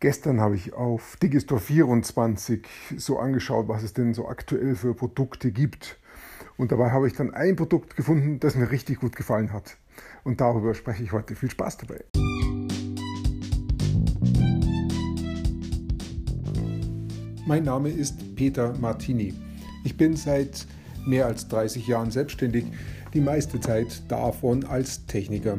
Gestern habe ich auf Digistore 24 so angeschaut, was es denn so aktuell für Produkte gibt. Und dabei habe ich dann ein Produkt gefunden, das mir richtig gut gefallen hat. Und darüber spreche ich heute. Viel Spaß dabei. Mein Name ist Peter Martini. Ich bin seit mehr als 30 Jahren selbstständig, die meiste Zeit davon als Techniker.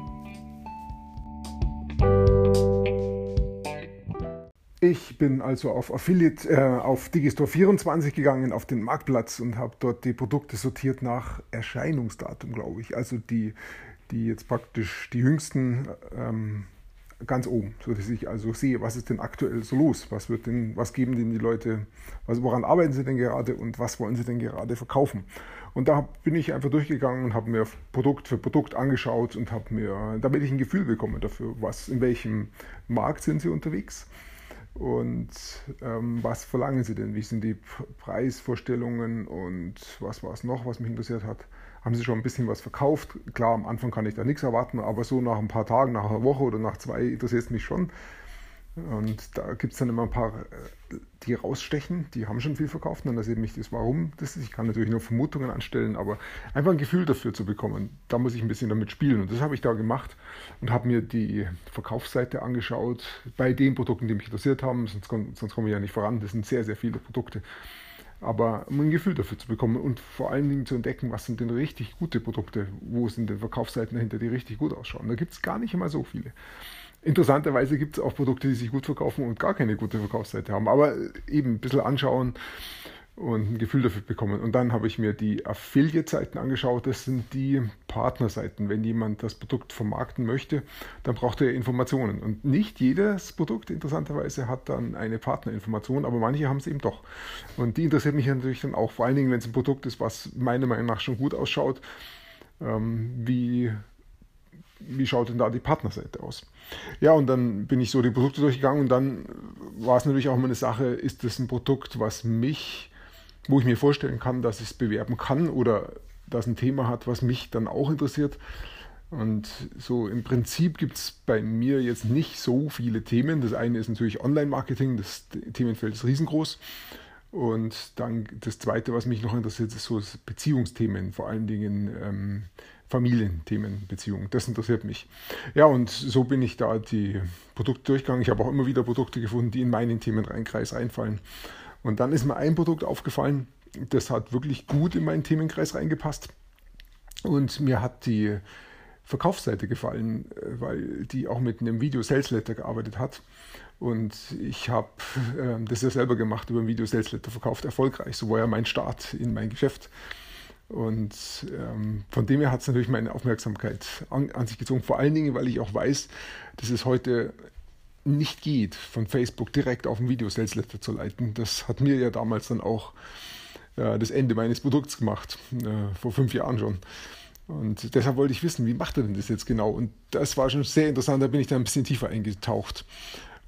Ich bin also auf Affiliate, äh, auf Digistore 24 gegangen, auf den Marktplatz und habe dort die Produkte sortiert nach Erscheinungsdatum, glaube ich. Also die, die jetzt praktisch die jüngsten ähm, ganz oben, sodass ich also sehe, was ist denn aktuell so los, was wird denn, was geben denn die Leute, was, woran arbeiten sie denn gerade und was wollen sie denn gerade verkaufen. Und da bin ich einfach durchgegangen und habe mir Produkt für Produkt angeschaut und habe mir, damit ich ein Gefühl bekomme dafür, was, in welchem Markt sind sie unterwegs und ähm, was verlangen Sie denn? Wie sind die Preisvorstellungen und was war es noch, was mich interessiert hat? Haben Sie schon ein bisschen was verkauft? Klar, am Anfang kann ich da nichts erwarten, aber so nach ein paar Tagen, nach einer Woche oder nach zwei interessiert es mich schon. Und da gibt es dann immer ein paar, äh, die rausstechen, die haben schon viel verkauft. Und das eben nicht das Warum das ist. Ich kann natürlich nur Vermutungen anstellen, aber einfach ein Gefühl dafür zu bekommen, da muss ich ein bisschen damit spielen. Und das habe ich da gemacht und habe mir die Verkaufsseite angeschaut bei den Produkten, die mich interessiert haben. Sonst, sonst komme ich ja nicht voran. Das sind sehr, sehr viele Produkte. Aber um ein Gefühl dafür zu bekommen und vor allen Dingen zu entdecken, was sind denn richtig gute Produkte, wo sind denn Verkaufsseiten dahinter, die richtig gut ausschauen. Da gibt es gar nicht immer so viele. Interessanterweise gibt es auch Produkte, die sich gut verkaufen und gar keine gute Verkaufsseite haben. Aber eben ein bisschen anschauen und ein Gefühl dafür bekommen. Und dann habe ich mir die Affiliate-Seiten angeschaut. Das sind die Partnerseiten. Wenn jemand das Produkt vermarkten möchte, dann braucht er Informationen. Und nicht jedes Produkt, interessanterweise, hat dann eine Partnerinformation, aber manche haben es eben doch. Und die interessiert mich natürlich dann auch, vor allen Dingen, wenn es ein Produkt ist, was meiner Meinung nach schon gut ausschaut. Ähm, wie wie schaut denn da die Partnerseite aus? Ja, und dann bin ich so die Produkte durchgegangen und dann war es natürlich auch immer eine Sache, ist das ein Produkt, was mich, wo ich mir vorstellen kann, dass ich es bewerben kann oder das ein Thema hat, was mich dann auch interessiert. Und so im Prinzip gibt es bei mir jetzt nicht so viele Themen. Das eine ist natürlich Online-Marketing, das Themenfeld ist riesengroß. Und dann das zweite, was mich noch interessiert, ist so Beziehungsthemen, vor allen Dingen ähm, Familienthemen, Beziehungen. Das interessiert mich. Ja, und so bin ich da die Produkte durchgegangen. Ich habe auch immer wieder Produkte gefunden, die in meinen Themenkreis reinfallen. Und dann ist mir ein Produkt aufgefallen, das hat wirklich gut in meinen Themenkreis reingepasst. Und mir hat die Verkaufsseite gefallen, weil die auch mit einem Video Sales Letter gearbeitet hat. Und ich habe äh, das ja selber gemacht über ein Video Sales Letter verkauft, erfolgreich. So war ja mein Start in mein Geschäft. Und ähm, von dem her hat es natürlich meine Aufmerksamkeit an, an, sich gezogen. Vor allen Dingen, weil ich auch weiß, dass es heute nicht geht, von Facebook direkt auf ein Video-Sales-Letter zu leiten. Das hat mir ja damals dann auch äh, das Ende meines Produkts gemacht, äh, vor fünf Jahren schon. Und deshalb wollte ich wissen, wie macht er denn das jetzt genau? Und das war schon sehr interessant, da bin ich dann ein bisschen tiefer eingetaucht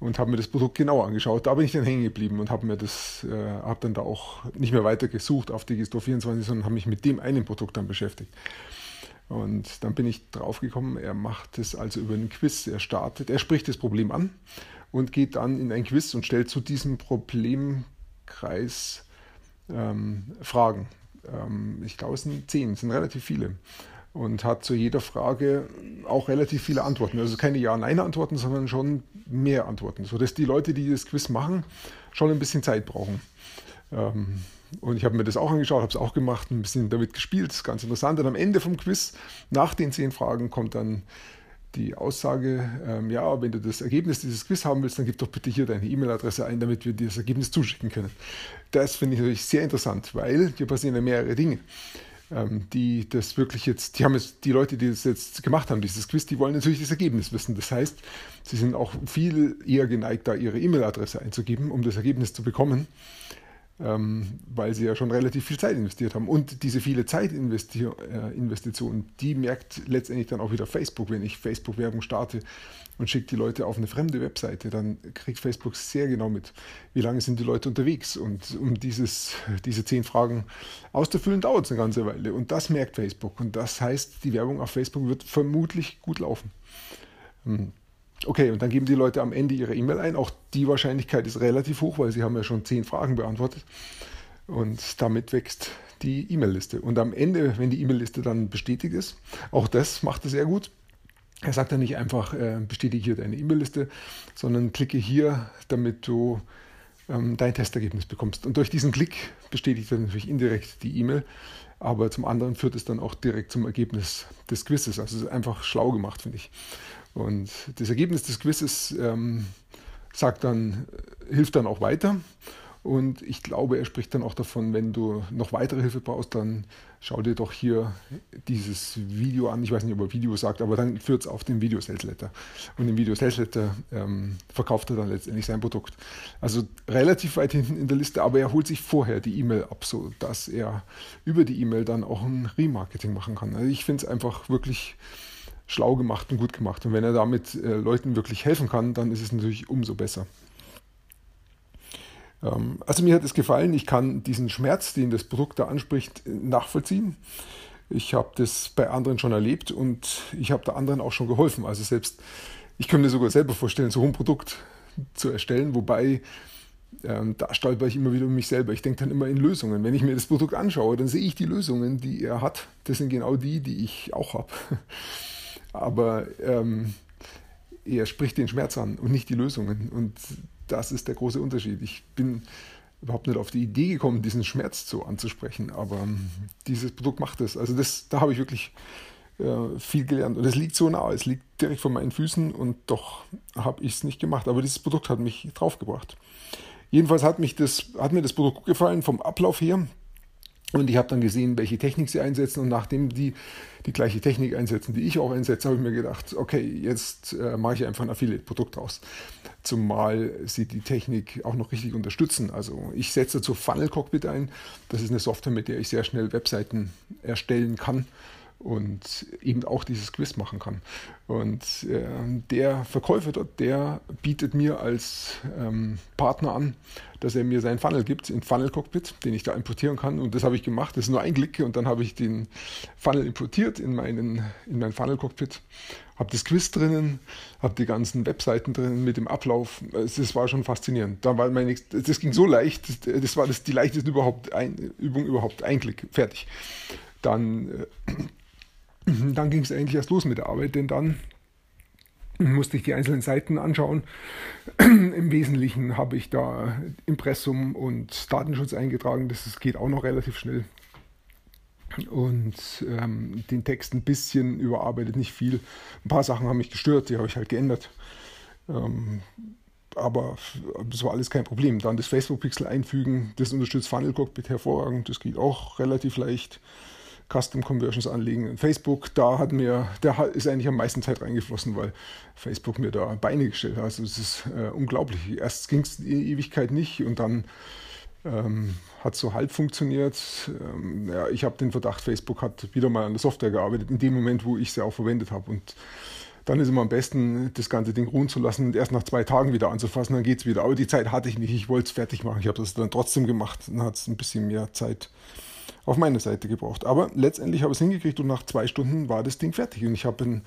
und habe mir das Produkt genauer angeschaut. Da bin ich dann hängen geblieben und habe mir das, äh, habe dann da auch nicht mehr weiter gesucht auf Digistore 24, sondern habe mich mit dem einen Produkt dann beschäftigt. Und dann bin ich draufgekommen, er macht es also über einen Quiz. Er startet, er spricht das Problem an und geht dann in ein Quiz und stellt zu diesem Problemkreis ähm, Fragen. Ähm, ich glaube, es sind zehn, es sind relativ viele und hat zu jeder Frage auch relativ viele Antworten. Also keine Ja-Nein-Antworten, sondern schon mehr Antworten, sodass die Leute, die das Quiz machen, schon ein bisschen Zeit brauchen. Ähm, und ich habe mir das auch angeschaut, habe es auch gemacht, ein bisschen damit gespielt, das ist ganz interessant. Und am Ende vom Quiz, nach den zehn Fragen, kommt dann die Aussage, ähm, ja, wenn du das Ergebnis dieses Quiz haben willst, dann gib doch bitte hier deine E-Mail-Adresse ein, damit wir dir das Ergebnis zuschicken können. Das finde ich natürlich sehr interessant, weil hier passieren ja mehrere Dinge. Ähm, die das wirklich jetzt, die haben jetzt, die Leute, die das jetzt gemacht haben, dieses Quiz, die wollen natürlich das Ergebnis wissen. Das heißt, sie sind auch viel eher geneigt, da ihre E-Mail-Adresse einzugeben, um das Ergebnis zu bekommen ähm, weil sie ja schon relativ viel Zeit investiert haben. Und diese viele Zeitinvestitionen, äh, die merkt letztendlich dann auch wieder Facebook. Wenn ich Facebook-Werbung starte und schicke die Leute auf eine fremde Webseite, dann kriegt Facebook sehr genau mit, wie lange sind die Leute unterwegs. Und um dieses, diese zehn Fragen auszufüllen, dauert es eine ganze Weile. Und das merkt Facebook. Und das heißt, die Werbung auf Facebook wird vermutlich gut laufen. Hm. Okay, und dann geben die Leute am Ende ihre E-Mail ein. Auch die Wahrscheinlichkeit ist relativ hoch, weil sie haben ja schon zehn Fragen beantwortet. Und damit wächst die E-Mail-Liste. Und am Ende, wenn die E-Mail-Liste dann bestätigt ist, auch das macht er sehr gut. Er sagt dann nicht einfach, äh, bestätige hier deine E-Mail-Liste, sondern klicke hier, damit du ähm, dein Testergebnis bekommst. Und durch diesen Klick bestätigt er natürlich indirekt die E-Mail, aber zum anderen führt es dann auch direkt zum Ergebnis des Quizzes. Also einfach schlau gemacht, finde ich. Und das Ergebnis des Quizzes ähm, sagt dann, hilft dann auch weiter. Und ich glaube, er spricht dann auch davon, wenn du noch weitere Hilfe brauchst, dann schau dir doch hier dieses Video an. Ich weiß nicht, ob er Video sagt, aber dann führt es auf den Video Sales Letter. Und im Video Sales Letter ähm, verkauft er dann letztendlich sein Produkt. Also relativ weit hinten in der Liste, aber er holt sich vorher die E-Mail ab, so dass er über die E-Mail dann auch ein Remarketing machen kann. Also ich finde es einfach wirklich schlau gemacht und gut gemacht. Und wenn er damit äh, Leuten wirklich helfen kann, dann ist es natürlich umso besser. Ähm, also mir hat es gefallen, ich kann diesen Schmerz, den das Produkt da anspricht, nachvollziehen. Ich habe das bei anderen schon erlebt und ich habe da anderen auch schon geholfen. Also selbst, ich könnte mir sogar selber vorstellen, so ein Produkt zu erstellen, wobei ähm, da stolper ich immer wieder um mich selber. Ich denke dann immer in Lösungen. Wenn ich mir das Produkt anschaue, dann sehe ich die Lösungen, die er hat. Das sind genau die, die ich auch habe. aber ähm, er spricht den Schmerz an und nicht die Lösungen. Und das ist der große Unterschied. Ich bin überhaupt nicht auf die Idee gekommen, diesen Schmerz so anzusprechen, aber ähm, dieses Produkt macht es. Also das, da habe ich wirklich äh, viel gelernt. Und es liegt so nah, es liegt direkt vor meinen Füßen und doch habe ich es nicht gemacht. Aber dieses Produkt hat mich draufgebracht. Jedenfalls hat, mich das, hat mir das Produkt gut gefallen vom Ablauf her. Und ich habe dann gesehen, welche Technik sie einsetzen. Und nachdem die die gleiche Technik einsetzen, die ich auch einsetze, habe ich mir gedacht, okay, jetzt äh, mache ich einfach ein Affiliate-Produkt raus. Zumal sie die Technik auch noch richtig unterstützen. Also ich setze dazu Funnel Cockpit ein. Das ist eine Software, mit der ich sehr schnell Webseiten erstellen kann und eben auch dieses Quiz machen kann. Und äh, der Verkäufer dort, der bietet mir als ähm, Partner an, dass er mir seinen Funnel gibt, in Funnel Cockpit, den ich da importieren kann. Und das habe ich gemacht. Das ist nur ein Klick und dann habe ich den Funnel importiert in, meinen, in mein Funnel Cockpit, habe das Quiz drinnen, habe die ganzen Webseiten drinnen mit dem Ablauf. Das war schon faszinierend. Da war meine, das ging so leicht, das war das, die leichteste überhaupt ein, Übung überhaupt. Ein Klick, fertig. Dann äh, dann ging es eigentlich erst los mit der Arbeit, denn dann musste ich die einzelnen Seiten anschauen. Im Wesentlichen habe ich da Impressum und Datenschutz eingetragen. Das geht auch noch relativ schnell. Und ähm, den Text ein bisschen überarbeitet, nicht viel. Ein paar Sachen haben mich gestört, die habe ich halt geändert. Ähm, aber das war alles kein Problem. Dann das Facebook-Pixel einfügen, das unterstützt Funnel Cockpit hervorragend, das geht auch relativ leicht. Custom Conversions anlegen. Facebook, da hat mir, da ist eigentlich am meisten Zeit reingeflossen, weil Facebook mir da Beine gestellt hat. Also es ist äh, unglaublich. Erst ging es die Ewigkeit nicht und dann ähm, hat so halb funktioniert. Ähm, ja, ich habe den Verdacht, Facebook hat wieder mal an der Software gearbeitet, in dem Moment, wo ich sie auch verwendet habe. Und dann ist immer am besten, das ganze Ding ruhen zu lassen und erst nach zwei Tagen wieder anzufassen, dann geht es wieder. Aber die Zeit hatte ich nicht, ich wollte es fertig machen. Ich habe das dann trotzdem gemacht. Dann hat es ein bisschen mehr Zeit auf meine Seite gebraucht. Aber letztendlich habe ich es hingekriegt und nach zwei Stunden war das Ding fertig. Und ich habe einen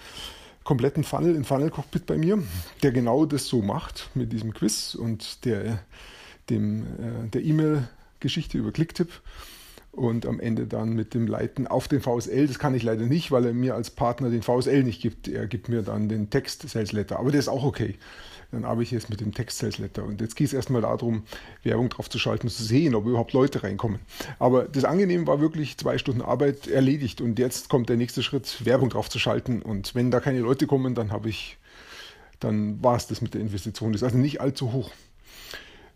kompletten Funnel, in Funnel Cockpit bei mir, der genau das so macht mit diesem Quiz und der äh, der E-Mail-Geschichte über Clicktip und am Ende dann mit dem Leiten auf den VSL. Das kann ich leider nicht, weil er mir als Partner den VSL nicht gibt. Er gibt mir dann den Text Sales Letter, aber der ist auch okay dann arbeite ich jetzt mit dem Text-Sales-Letter. Und jetzt geht es erstmal darum, Werbung drauf zu schalten, zu sehen, ob überhaupt Leute reinkommen. Aber das Angenehme war wirklich zwei Stunden Arbeit erledigt und jetzt kommt der nächste Schritt, Werbung drauf zu schalten. Und wenn da keine Leute kommen, dann habe ich, dann war es das mit der Investition. Das ist also nicht allzu hoch.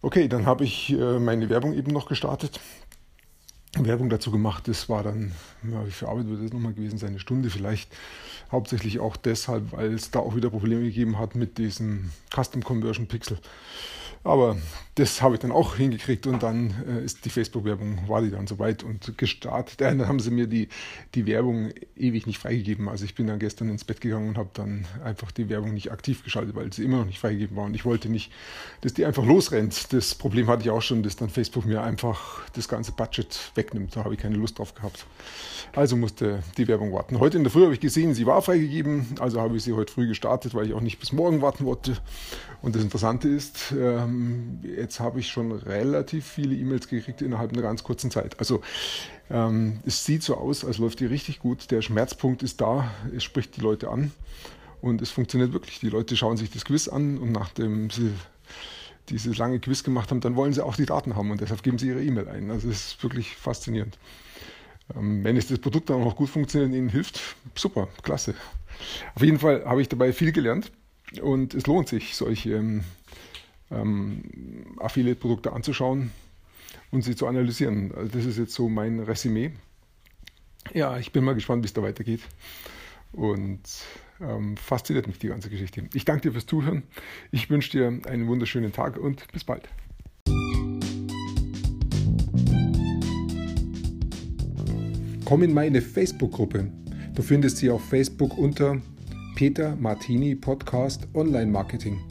Okay, dann habe ich äh, meine Werbung eben noch gestartet Werbung dazu gemacht. Das war dann, ja, wie viel Arbeit wird das nochmal gewesen sein? Eine Stunde vielleicht. Hauptsächlich auch deshalb, weil es da auch wieder Probleme gegeben hat mit diesem Custom Conversion Pixel. Aber das habe ich dann auch hingekriegt und dann äh, ist die Facebook-Werbung, war die dann soweit und gestartet. Äh, dann haben sie mir die, die Werbung ewig nicht freigegeben. Also ich bin dann gestern ins Bett gegangen und habe dann einfach die Werbung nicht aktiv geschaltet, weil sie immer noch nicht freigegeben war. Und ich wollte nicht, dass die einfach losrennt. Das Problem hatte ich auch schon, dass dann Facebook mir einfach das ganze Budget wegnimmt. Da habe ich keine Lust drauf gehabt. Also musste die Werbung warten. Heute in der Früh habe ich gesehen, sie war freigegeben. Also habe ich sie heute früh gestartet, weil ich auch nicht bis morgen warten wollte. Und das Interessante ist, ähm, jetzt habe ich schon relativ viele E-Mails gekriegt innerhalb einer ganz kurzen Zeit. Also ähm, es sieht so aus, als läuft die richtig gut. Der Schmerzpunkt ist da, es spricht die Leute an und es funktioniert wirklich. Die Leute schauen sich das Quiz an und nachdem sie dieses lange Quiz gemacht haben, dann wollen sie auch die Daten haben und deshalb geben sie ihre E-Mail ein. Also es ist wirklich faszinierend. Ähm, wenn es das Produkt dann auch gut funktioniert und ihnen hilft, super, klasse. Auf jeden Fall habe ich dabei viel gelernt und es lohnt sich, solche ähm, ähm, Affiliate-Produkte anzuschauen und sie zu analysieren. Also das ist jetzt so mein Resümee. Ja, ich bin mal gespannt, wie es da weitergeht. Und ähm, fasziniert mich die ganze Geschichte. Ich danke dir fürs Zuhören. Ich wünsche dir einen wunderschönen Tag und bis bald. Komm in meine Facebook-Gruppe. Du findest sie auf Facebook unter Peter Martini Podcast Online Marketing.